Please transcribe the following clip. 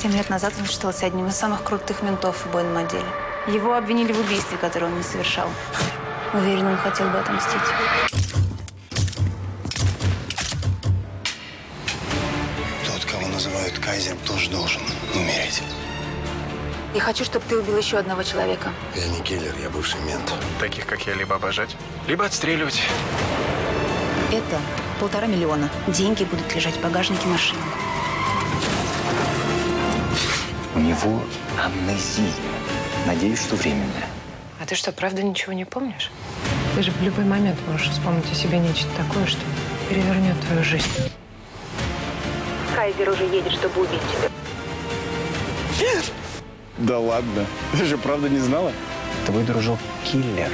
Семь лет назад он считался одним из самых крутых ментов в убойном отделе. Его обвинили в убийстве, которое он не совершал. Уверен, он хотел бы отомстить. Тот, кого называют кайзером, тоже должен умереть. Я хочу, чтобы ты убил еще одного человека. Я не киллер, я бывший мент. Таких, как я, либо обожать, либо отстреливать. Это полтора миллиона. Деньги будут лежать в багажнике машины. У него амнезия. Надеюсь, что временная. А ты что, правда ничего не помнишь? Ты же в любой момент можешь вспомнить о себе нечто такое, что перевернет твою жизнь. Кайзер уже едет, чтобы убить тебя. Да ладно. Ты же правда не знала? Твой дружок киллер.